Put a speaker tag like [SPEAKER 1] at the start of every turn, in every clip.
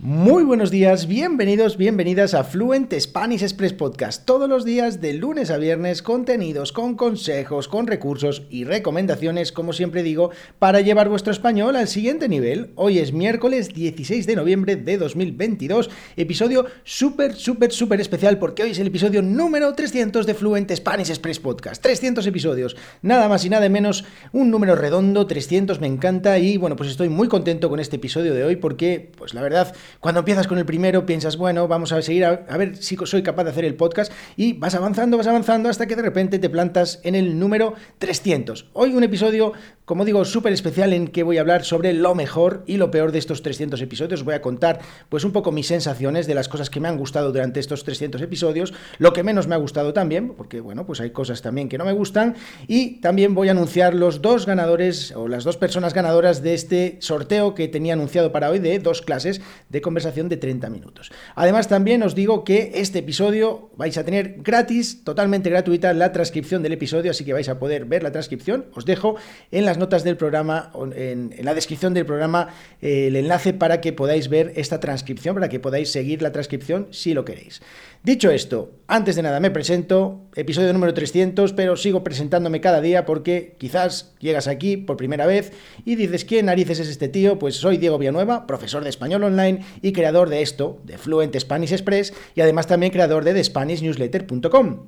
[SPEAKER 1] Muy buenos días, bienvenidos, bienvenidas a Fluent Spanish Express Podcast. Todos los días de lunes a viernes, contenidos con consejos, con recursos y recomendaciones, como siempre digo, para llevar vuestro español al siguiente nivel. Hoy es miércoles 16 de noviembre de 2022, episodio súper, súper, súper especial porque hoy es el episodio número 300 de Fluent Spanish Express Podcast. 300 episodios, nada más y nada menos, un número redondo, 300 me encanta y bueno, pues estoy muy contento con este episodio de hoy porque, pues la verdad, cuando empiezas con el primero piensas, bueno, vamos a seguir a, ver si soy capaz de hacer el podcast y vas avanzando, vas avanzando hasta que de repente te plantas en el número 300. Hoy un episodio, como digo, súper especial en que voy a hablar sobre lo mejor y lo peor de estos 300 episodios. Os voy a contar pues un poco mis sensaciones de las cosas que me han gustado durante estos 300 episodios, lo que menos me ha gustado también, porque bueno, pues hay cosas también que no me gustan y también voy a anunciar los dos ganadores o las dos personas ganadoras de este sorteo que tenía anunciado para hoy de dos clases de conversación de 30 minutos. Además, también os digo que este episodio vais a tener gratis, totalmente gratuita, la transcripción del episodio, así que vais a poder ver la transcripción. Os dejo en las notas del programa, en, la descripción del programa, eh, el enlace para que podáis ver esta transcripción, para que podáis seguir la transcripción si lo queréis. Dicho esto, antes de nada me presento, episodio número 300, pero sigo presentándome cada día porque quizás llegas aquí por primera vez y dices, ¿quién narices es este tío? Pues soy Diego Villanueva, profesor de español online y creador de esto, de Fluent Spanish Express, y además también creador de TheSpanishNewsletter.com.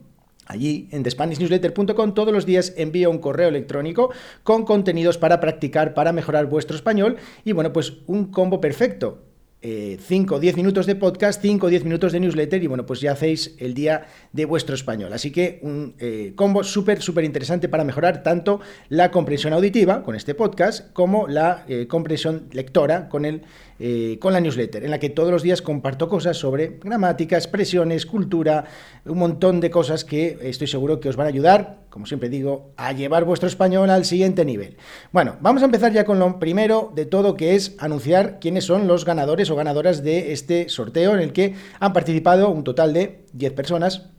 [SPEAKER 1] Allí en TheSpanishNewsletter.com todos los días envío un correo electrónico con contenidos para practicar, para mejorar vuestro español y bueno, pues un combo perfecto 5 o 10 minutos de podcast, 5 o 10 minutos de newsletter y bueno, pues ya hacéis el día de vuestro español. Así que un eh, combo súper, súper interesante para mejorar tanto la comprensión auditiva con este podcast como la eh, comprensión lectora con, el, eh, con la newsletter, en la que todos los días comparto cosas sobre gramática, expresiones, cultura, un montón de cosas que estoy seguro que os van a ayudar, como siempre digo, a llevar vuestro español al siguiente nivel. Bueno, vamos a empezar ya con lo primero de todo, que es anunciar quiénes son los ganadores o ganadoras de este sorteo en el que han participado un total de 10 personas.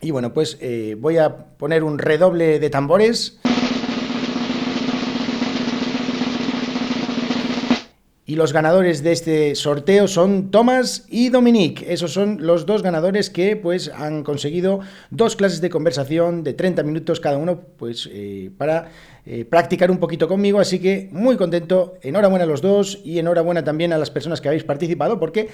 [SPEAKER 1] Y bueno, pues eh, voy a poner un redoble de tambores. Y los ganadores de este sorteo son Tomás y Dominique. Esos son los dos ganadores que pues han conseguido dos clases de conversación de 30 minutos cada uno pues eh, para eh, practicar un poquito conmigo. Así que muy contento. Enhorabuena a los dos y enhorabuena también a las personas que habéis participado porque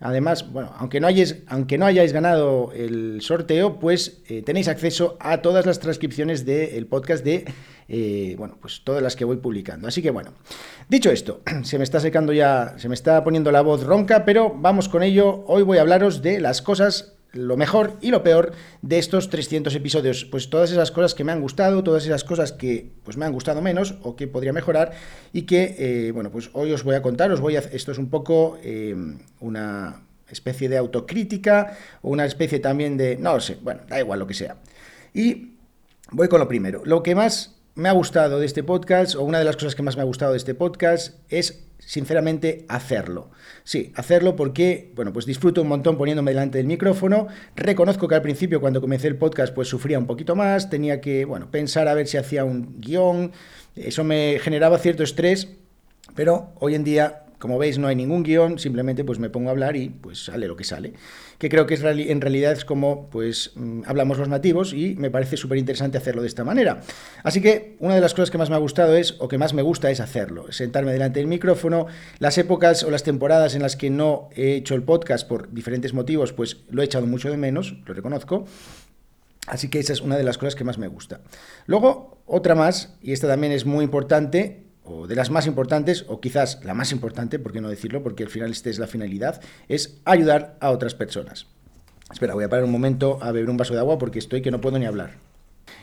[SPEAKER 1] Además, bueno, aunque no hayáis, aunque no hayáis ganado el sorteo, pues eh, tenéis acceso a todas las transcripciones del podcast de, eh, bueno, pues todas las que voy publicando. Así que bueno, dicho esto, se me está secando ya, se me está poniendo la voz ronca, pero vamos con ello. Hoy voy a hablaros de las cosas lo mejor y lo peor de estos 300 episodios. Pues todas esas cosas que me han gustado, todas esas cosas que pues me han gustado menos o que podría mejorar y que, eh, bueno, pues hoy os voy a contar, os voy a, esto es un poco eh, una especie de autocrítica o una especie también de, no lo sé, bueno, da igual lo que sea. Y voy con lo primero. Lo que más me ha gustado de este podcast, o una de las cosas que más me ha gustado de este podcast, es sinceramente hacerlo. Sí, hacerlo porque, bueno, pues disfruto un montón poniéndome delante del micrófono. Reconozco que al principio cuando comencé el podcast pues sufría un poquito más, tenía que, bueno, pensar a ver si hacía un guion, eso me generaba cierto estrés, pero hoy en día como veis, no hay ningún guion, simplemente pues me pongo a hablar y pues sale lo que sale. Que creo que es, en realidad es como pues mm, hablamos los nativos y me parece súper interesante hacerlo de esta manera. Así que una de las cosas que más me ha gustado es, o que más me gusta es hacerlo, sentarme delante del micrófono. Las épocas o las temporadas en las que no he hecho el podcast por diferentes motivos, pues lo he echado mucho de menos, lo reconozco. Así que esa es una de las cosas que más me gusta. Luego, otra más, y esta también es muy importante, o de las más importantes, o quizás la más importante, por qué no decirlo, porque al final esta es la finalidad, es ayudar a otras personas. Espera, voy a parar un momento a beber un vaso de agua porque estoy que no puedo ni hablar.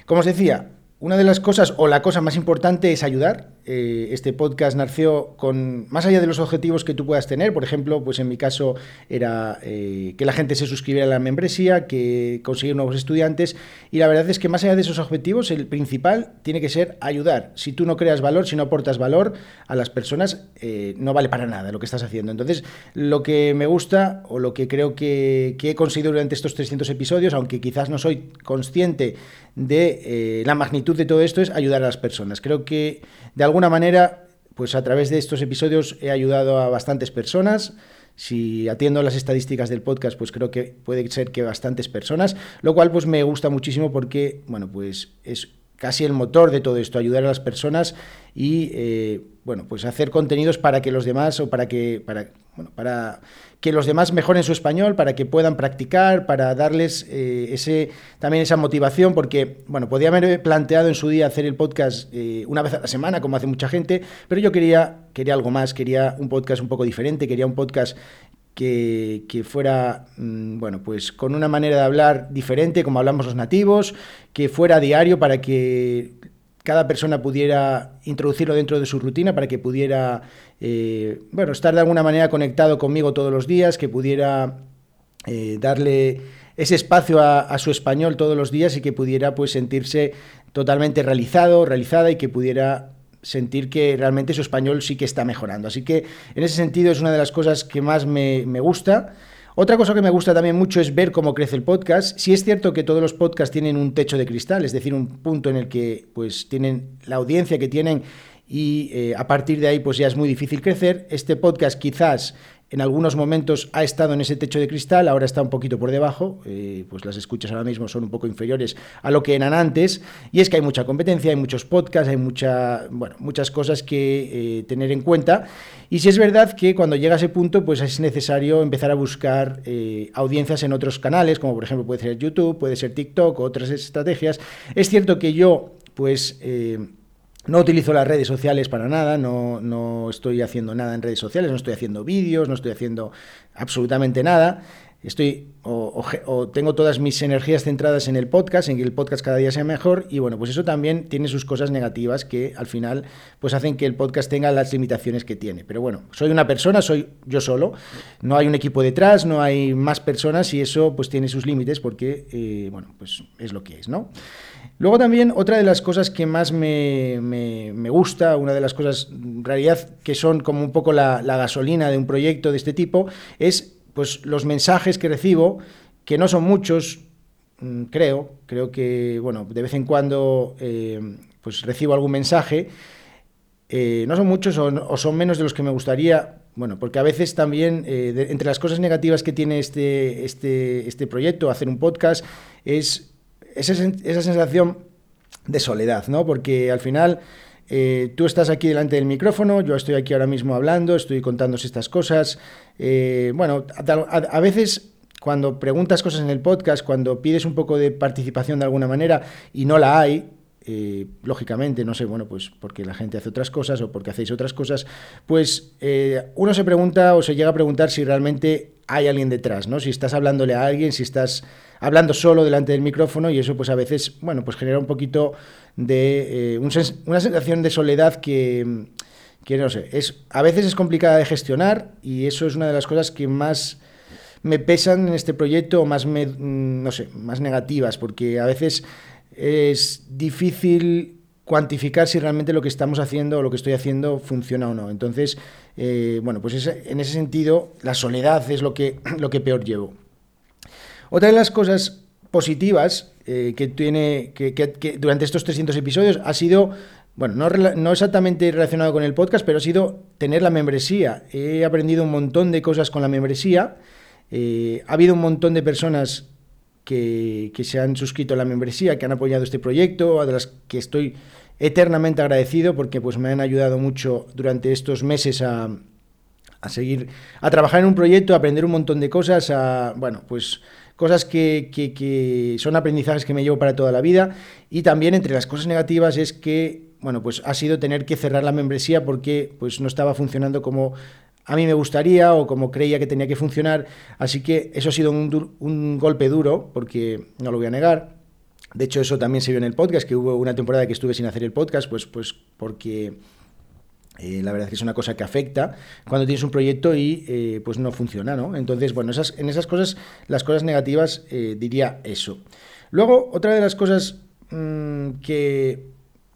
[SPEAKER 1] Como os decía, una de las cosas, o la cosa más importante, es ayudar. Eh, este podcast nació con, más allá de los objetivos que tú puedas tener, por ejemplo, pues en mi caso era eh, que la gente se suscribiera a la membresía, que conseguir nuevos estudiantes, y la verdad es que más allá de esos objetivos, el principal tiene que ser ayudar. Si tú no creas valor, si no aportas valor a las personas, eh, no vale para nada lo que estás haciendo. Entonces, lo que me gusta, o lo que creo que, que he conseguido durante estos 300 episodios, aunque quizás no soy consciente de la magnitud de todo esto es ayudar a las personas. Creo que de alguna manera, pues a través de estos episodios he ayudado a bastantes personas. Si atiendo las estadísticas del podcast, pues creo que puede ser que bastantes personas, lo cual pues me gusta muchísimo porque, bueno, pues es casi el motor de todo esto, ayudar a las personas y eh, bueno, pues hacer contenidos para que los demás o para que para, bueno, para que los demás mejoren su español, para que puedan practicar, para darles eh, ese también esa motivación, porque bueno, podía haber planteado en su día hacer el podcast eh, una vez a la semana, como hace mucha gente, pero yo quería quería algo más, quería un podcast un poco diferente, quería un podcast que, fuera, mm, bueno, pues con una manera de hablar diferente, como hablamos los nativos, que fuera diario para que cada persona pudiera introducirlo dentro de su rutina, para que pudiera, eh, bueno, estar de alguna manera conectado conmigo todos los días, que pudiera eh, darle ese espacio a, a, su español todos los días y que pudiera pues sentirse totalmente realizado, realizada y que pudiera sentir que realmente su español sí que está mejorando. Así que en ese sentido es una de las cosas que más me, gusta. Otra cosa que me gusta también mucho es ver cómo crece el podcast. Si es cierto que todos los podcasts tienen un techo de cristal, es decir, un punto en el que pues tienen la audiencia que tienen y eh, a partir de ahí pues ya es muy difícil crecer. Este podcast quizás en algunos momentos ha estado en ese techo de cristal, ahora está un poquito por debajo, eh, pues las escuchas ahora mismo son un poco inferiores a lo que eran antes, y es que hay mucha competencia, hay muchos podcasts, hay mucha, bueno, muchas cosas que eh, tener en cuenta, y si es verdad que cuando llega a ese punto, pues es necesario empezar a buscar eh, audiencias en otros canales, como por ejemplo puede ser YouTube, puede ser TikTok, otras estrategias. Es cierto que yo, pues... No utilizo las redes sociales para nada, no, no, estoy haciendo nada en redes sociales, no estoy haciendo vídeos, no estoy haciendo absolutamente nada. Estoy o, tengo todas mis energías centradas en el podcast, en que el podcast cada día sea mejor y bueno, pues eso también tiene sus cosas negativas que al final pues hacen que el podcast tenga las limitaciones que tiene. Pero bueno, soy una persona, soy yo solo, no hay un equipo detrás, no hay más personas y eso pues tiene sus límites porque eh, bueno, pues es lo que es, ¿no? Luego también otra de las cosas que más me, gusta, una de las cosas en realidad que son como un poco la, gasolina de un proyecto de este tipo, es pues los mensajes que recibo, que no son muchos, mm, creo, creo que bueno, de vez en cuando eh, pues recibo algún mensaje, eh, no son muchos o, son menos de los que me gustaría, bueno, porque a veces también, eh, entre las cosas negativas que tiene este, este, este proyecto, hacer un podcast, es esa, esa sensación de soledad, ¿no? Porque al final eh, tú estás aquí delante del micrófono, yo estoy aquí ahora mismo hablando, estoy contándoos estas cosas. Eh, bueno, a, veces cuando preguntas cosas en el podcast, cuando pides un poco de participación de alguna manera y no la hay, eh, lógicamente, no sé, bueno, pues porque la gente hace otras cosas o porque hacéis otras cosas, pues uno se pregunta o se llega a preguntar si realmente hay alguien detrás, ¿no? Si estás hablándole a alguien, si estás hablando solo delante del micrófono y eso pues a veces, bueno, pues genera un poquito de eh, una sensación de soledad que, que, no sé, es, a veces es complicada de gestionar y eso es una de las cosas que más me pesan en este proyecto o más, me, mm, no sé, más negativas, porque a veces es difícil cuantificar si realmente lo que estamos haciendo o lo que estoy haciendo funciona o no. Entonces, eh, bueno, pues en ese sentido, la soledad es lo que, lo que peor llevo. Otra de las cosas positivas eh, que tiene que, durante estos 300 episodios ha sido, bueno, no, no, exactamente relacionado con el podcast, pero ha sido tener la membresía. He aprendido un montón de cosas con la membresía. Eh, ha habido un montón de personas que, que, se han suscrito a la membresía, que han apoyado este proyecto, a las que estoy eternamente agradecido porque pues, me han ayudado mucho durante estos meses a, a seguir, a trabajar en un proyecto, a aprender un montón de cosas, a, bueno, pues cosas que, que, son aprendizajes que me llevo para toda la vida. Y también entre las cosas negativas es que, bueno, pues ha sido tener que cerrar la membresía porque pues no estaba funcionando como a mí me gustaría o como creía que tenía que funcionar. Así que eso ha sido un, un golpe duro, porque no lo voy a negar. De hecho, eso también se vio en el podcast, que hubo una temporada que estuve sin hacer el podcast, pues, pues porque eh, la verdad es que es una cosa que afecta cuando tienes un proyecto y eh, pues no funciona, ¿no? Entonces, bueno, esas, en esas cosas, las cosas negativas, eh, diría eso. Luego, otra de las cosas mm, que,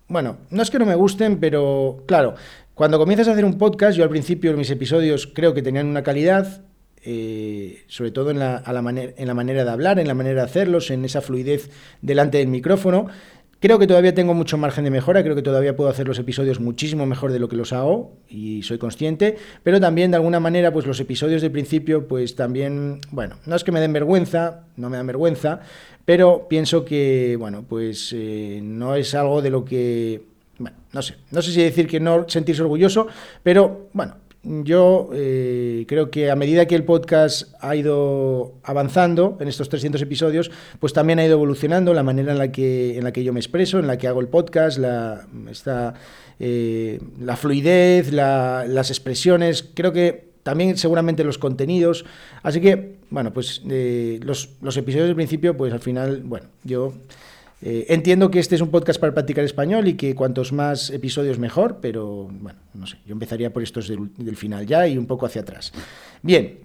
[SPEAKER 1] bueno, no es que no me gusten, pero claro, cuando comienzas a hacer un podcast, yo al principio mis episodios creo que tenían una calidad, sobre todo en la, a la en la manera de hablar, en la manera de hacerlos, en esa fluidez delante del micrófono, Creo que todavía tengo mucho margen de mejora, creo que todavía puedo hacer los episodios muchísimo mejor de lo que los hago y soy consciente, pero también de alguna manera pues los episodios del principio pues también, bueno, no es que me den vergüenza, no me dan vergüenza, pero pienso que, bueno, pues eh, no es algo de lo que, bueno, no sé, no sé si decir que no sentirse orgulloso, pero bueno, yo eh, creo que a medida que el podcast ha ido avanzando en estos 300 episodios, pues también ha ido evolucionando la manera en la que, en la que yo me expreso, en la que hago el podcast, la, eh, la fluidez, las expresiones. Creo que también seguramente los contenidos. Así que, bueno, pues eh, los, los episodios del principio, pues al final, bueno, yo... Eh, entiendo que este es un podcast para practicar español y que cuantos más episodios mejor, pero bueno, no sé, yo empezaría por estos del, final ya y un poco hacia atrás. Bien,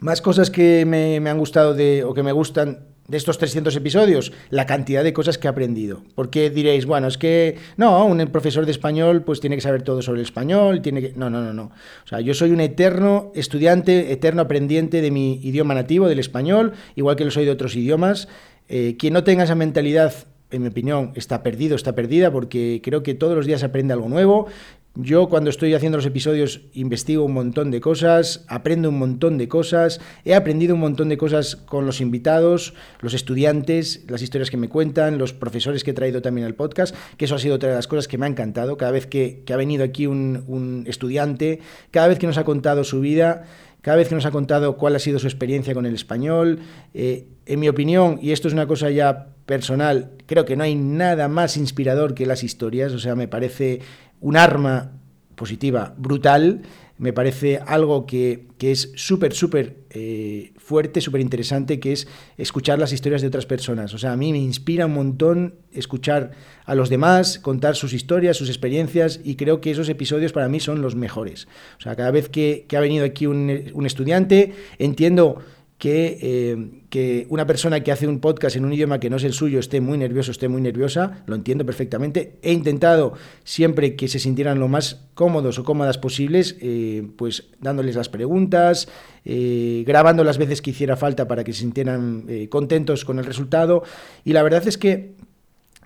[SPEAKER 1] más cosas que me, han gustado de, o que me gustan de estos 300 episodios, la cantidad de cosas que he aprendido. Porque diréis, bueno, es que no, un profesor de español pues tiene que saber todo sobre el español, tiene que... No, no, no, no. O sea, yo soy un eterno estudiante, eterno aprendiente de mi idioma nativo, del español, igual que lo soy de otros idiomas. Eh, quien no tenga esa mentalidad, en mi opinión, está perdido, está perdida, porque creo que todos los días aprende algo nuevo. Yo cuando estoy haciendo los episodios investigo un montón de cosas, aprendo un montón de cosas, he aprendido un montón de cosas con los invitados, los estudiantes, las historias que me cuentan, los profesores que he traído también al podcast, que eso ha sido otra de las cosas que me ha encantado. Cada vez que, ha venido aquí un, un estudiante, cada vez que nos ha contado su vida, cada vez que nos ha contado cuál ha sido su experiencia con el español. Eh, en mi opinión, y esto es una cosa ya personal, creo que no hay nada más inspirador que las historias, o sea, me parece un arma positiva brutal me parece algo que, es súper, súper eh, fuerte, súper interesante, que es escuchar las historias de otras personas. O sea, a mí me inspira un montón escuchar a los demás, contar sus historias, sus experiencias, y creo que esos episodios para mí son los mejores. O sea, cada vez que, ha venido aquí un, un estudiante, entiendo eh, que, una persona que hace un podcast en un idioma que no es el suyo esté muy nervioso, esté muy nerviosa, lo entiendo perfectamente. He intentado siempre que se sintieran lo más cómodos o cómodas posibles, eh, pues dándoles las preguntas, eh, grabando las veces que hiciera falta para que se sintieran contentos con el resultado. Y la verdad es que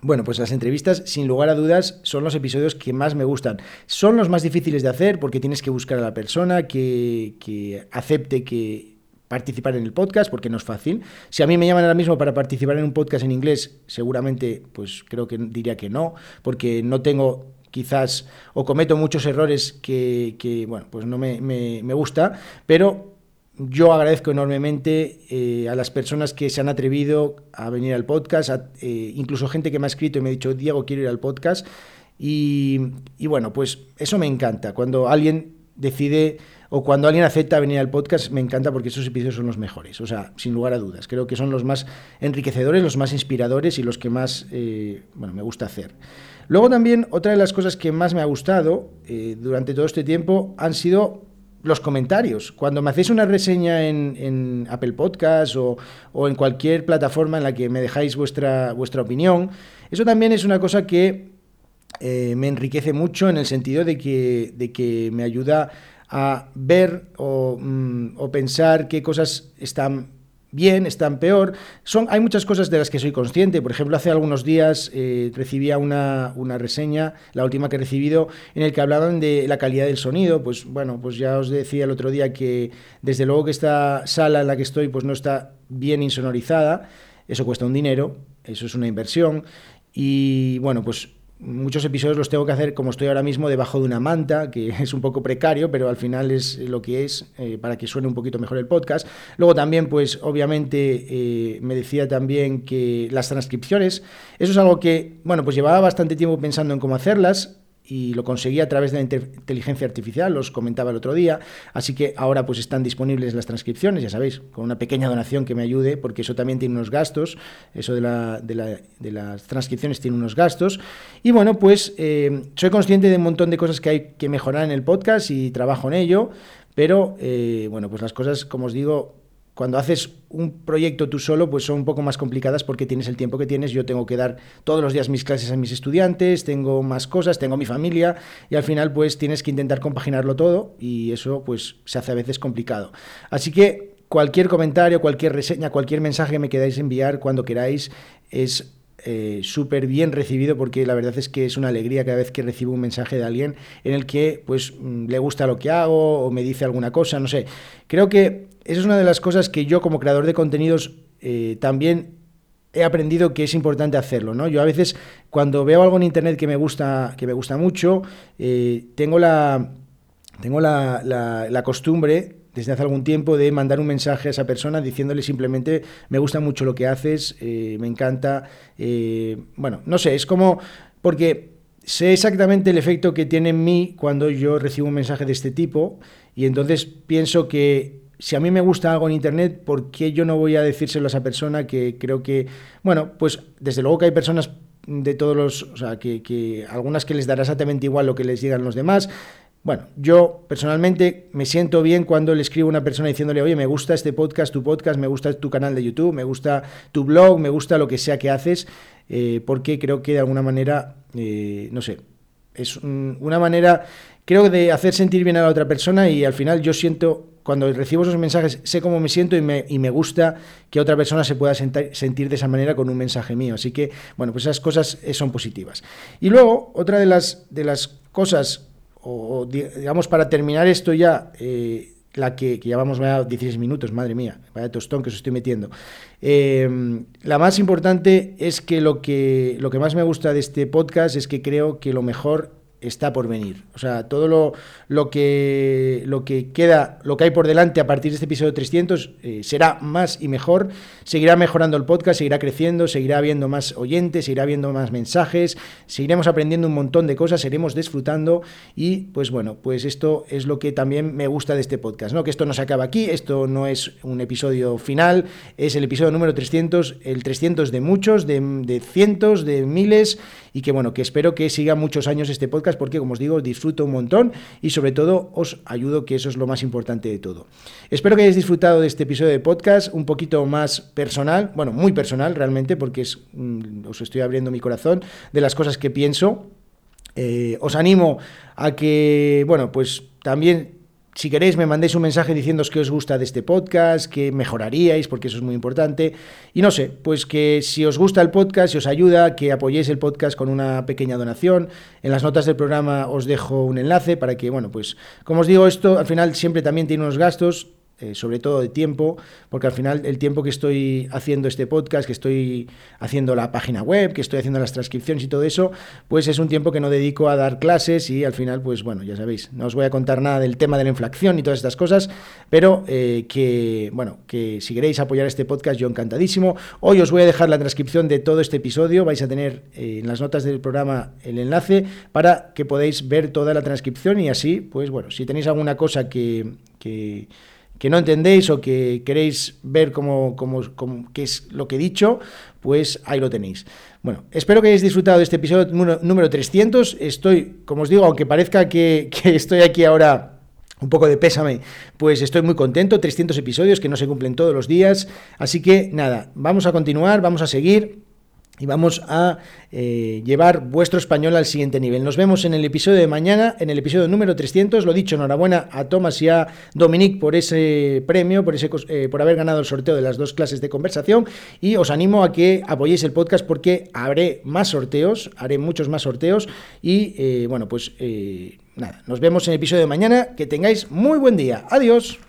[SPEAKER 1] bueno, pues las entrevistas, sin lugar a dudas, son los episodios que más me gustan. Son los más difíciles de hacer porque tienes que buscar a la persona que, que acepte que participar en el podcast, porque no es fácil. Si a mí me llaman ahora mismo para participar en un podcast en inglés, seguramente, pues creo que diría que no, porque no tengo quizás o cometo muchos errores que, bueno, pues no me, me, gusta, pero yo agradezco enormemente eh, a las personas que se han atrevido a venir al podcast, eh, incluso gente que me ha escrito y me ha dicho, Diego, quiero ir al podcast. Y, y bueno, pues eso me encanta, cuando alguien decide o cuando alguien acepta venir al podcast, me encanta porque esos episodios son los mejores, o sea, sin lugar a dudas. Creo que son los más enriquecedores, los más inspiradores y los que más, eh, bueno, me gusta hacer. Luego también, otra de las cosas que más me ha gustado eh, durante todo este tiempo han sido los comentarios. Cuando me hacéis una reseña en, Apple Podcast o, en cualquier plataforma en la que me dejáis vuestra, vuestra opinión, eso también es una cosa que eh, me enriquece mucho en el sentido de que, de que me ayuda a ver mm, o, pensar qué cosas están bien, están peor. Son, hay muchas cosas de las que soy consciente. Por ejemplo, hace algunos días eh, recibía una, una, reseña, la última que he recibido, en el que hablaban de la calidad del sonido. Pues bueno, pues ya os decía el otro día que desde luego que esta sala en la que estoy pues no está bien insonorizada. Eso cuesta un dinero, eso es una inversión. Y bueno, pues muchos episodios los tengo que hacer como estoy ahora mismo debajo de una manta, que es un poco precario, pero al final es lo que es eh, para que suene un poquito mejor el podcast. Luego también, pues obviamente eh, me decía también que las transcripciones, eso es algo que, bueno, pues llevaba bastante tiempo pensando en cómo hacerlas y lo conseguí a través de la inteligencia artificial, los comentaba el otro día, así que ahora pues están disponibles las transcripciones, ya sabéis, con una pequeña donación que me ayude, porque eso también tiene unos gastos, eso de, de, las transcripciones tiene unos gastos, y bueno, pues eh, soy consciente de un montón de cosas que hay que mejorar en el podcast y trabajo en ello, pero eh, bueno, pues las cosas, como os digo, cuando haces un proyecto tú solo, pues son un poco más complicadas porque tienes el tiempo que tienes. Yo tengo que dar todos los días mis clases a mis estudiantes, tengo más cosas, tengo mi familia y al final pues tienes que intentar compaginarlo todo y eso pues se hace a veces complicado. Así que cualquier comentario, cualquier reseña, cualquier mensaje que me queráis enviar cuando queráis es eh, súper bien recibido porque la verdad es que es una alegría cada vez que recibo un mensaje de alguien en el que pues mm, le gusta lo que hago o me dice alguna cosa, no sé. Creo que esa es una de las cosas que yo como creador de contenidos eh, también he aprendido que es importante hacerlo, ¿no? Yo a veces cuando veo algo en internet que me gusta, que me gusta mucho, eh, tengo la tengo la, la, costumbre desde hace algún tiempo de mandar un mensaje a esa persona diciéndole simplemente me gusta mucho lo que haces, eh, me encanta, bueno, no sé, es como porque sé exactamente el efecto que tiene en mí cuando yo recibo un mensaje de este tipo y entonces pienso que si a mí me gusta algo en Internet, ¿por qué yo no voy a decírselo a esa persona que creo que, bueno, pues desde luego que hay personas de todos los, o sea, que, algunas que les dará exactamente igual lo que les digan los demás, bueno, yo personalmente me siento bien cuando le escribo a una persona diciéndole, oye, me gusta este podcast, tu podcast, me gusta tu canal de YouTube, me gusta tu blog, me gusta lo que sea que haces, eh, porque creo que de alguna manera, eh, no sé, es una manera, creo, de hacer sentir bien a la otra persona y al final yo siento, cuando recibo esos mensajes, sé cómo me siento y me, y me gusta que otra persona se pueda sentir de esa manera con un mensaje mío. Así que, bueno, pues esas cosas eh, son positivas. Y luego, otra de las, de las cosas o, digamos, para terminar esto ya, eh, la que, ya vamos a 16 minutos, madre mía, vaya tostón que os estoy metiendo. Eh, la más importante es que lo, que lo que más me gusta de este podcast es que creo que lo mejor está por venir. O sea, todo lo, lo, que, lo que queda, lo que hay por delante a partir de este episodio 300 eh, será más y mejor. Seguirá mejorando el podcast, seguirá creciendo, seguirá habiendo más oyentes, seguirá habiendo más mensajes, seguiremos aprendiendo un montón de cosas, seguiremos disfrutando y pues bueno, pues esto es lo que también me gusta de este podcast, ¿no? Que esto no se acaba aquí, esto no es un episodio final, es el episodio número 300, el 300 de muchos, de, de cientos, de miles y que bueno, que espero que siga muchos años este podcast porque como os digo, disfruto un montón y sobre todo os ayudo, que eso es lo más importante de todo. Espero que hayáis disfrutado de este episodio de podcast un poquito más personal, bueno, muy personal realmente porque mm, os estoy abriendo mi corazón de las cosas que pienso. Eh, os animo a que, bueno, pues también si queréis, me mandéis un mensaje diciendo que os gusta de este podcast, que mejoraríais, porque eso es muy importante. Y no sé, pues que si os gusta el podcast, si os ayuda, que apoyéis el podcast con una pequeña donación. En las notas del programa os dejo un enlace para que, bueno, pues como os digo, esto al final siempre también tiene unos gastos. Eh, sobre todo de tiempo, porque al final el tiempo que estoy haciendo este podcast, que estoy haciendo la página web, que estoy haciendo las transcripciones y todo eso, pues es un tiempo que no dedico a dar clases y al final, pues bueno, ya sabéis, no os voy a contar nada del tema de la inflación y todas estas cosas, pero eh, que, bueno, que si queréis apoyar este podcast, yo encantadísimo. Hoy os voy a dejar la transcripción de todo este episodio, vais a tener eh, en las notas del programa el enlace para que podáis ver toda la transcripción y así, pues bueno, si tenéis alguna cosa que, que que no entendéis o que queréis ver cómo, cómo, qué es lo que he dicho, pues ahí lo tenéis. Bueno, espero que hayáis disfrutado de este episodio número 300. Estoy, como os digo, aunque parezca que, que estoy aquí ahora un poco de pésame, pues estoy muy contento, 300 episodios que no se cumplen todos los días, así que nada, vamos a continuar, vamos a seguir y vamos a eh, llevar vuestro español al siguiente nivel. Nos vemos en el episodio de mañana, en el episodio número 300. Lo dicho, enhorabuena a Tomás y a Dominique por ese premio, por, ese, eh, por haber ganado el sorteo de las dos clases de conversación. Y os animo a que apoyéis el podcast porque haré más sorteos, haré muchos más sorteos. Y eh, bueno, pues nada, nos vemos en el episodio de mañana. Que tengáis muy buen día. Adiós.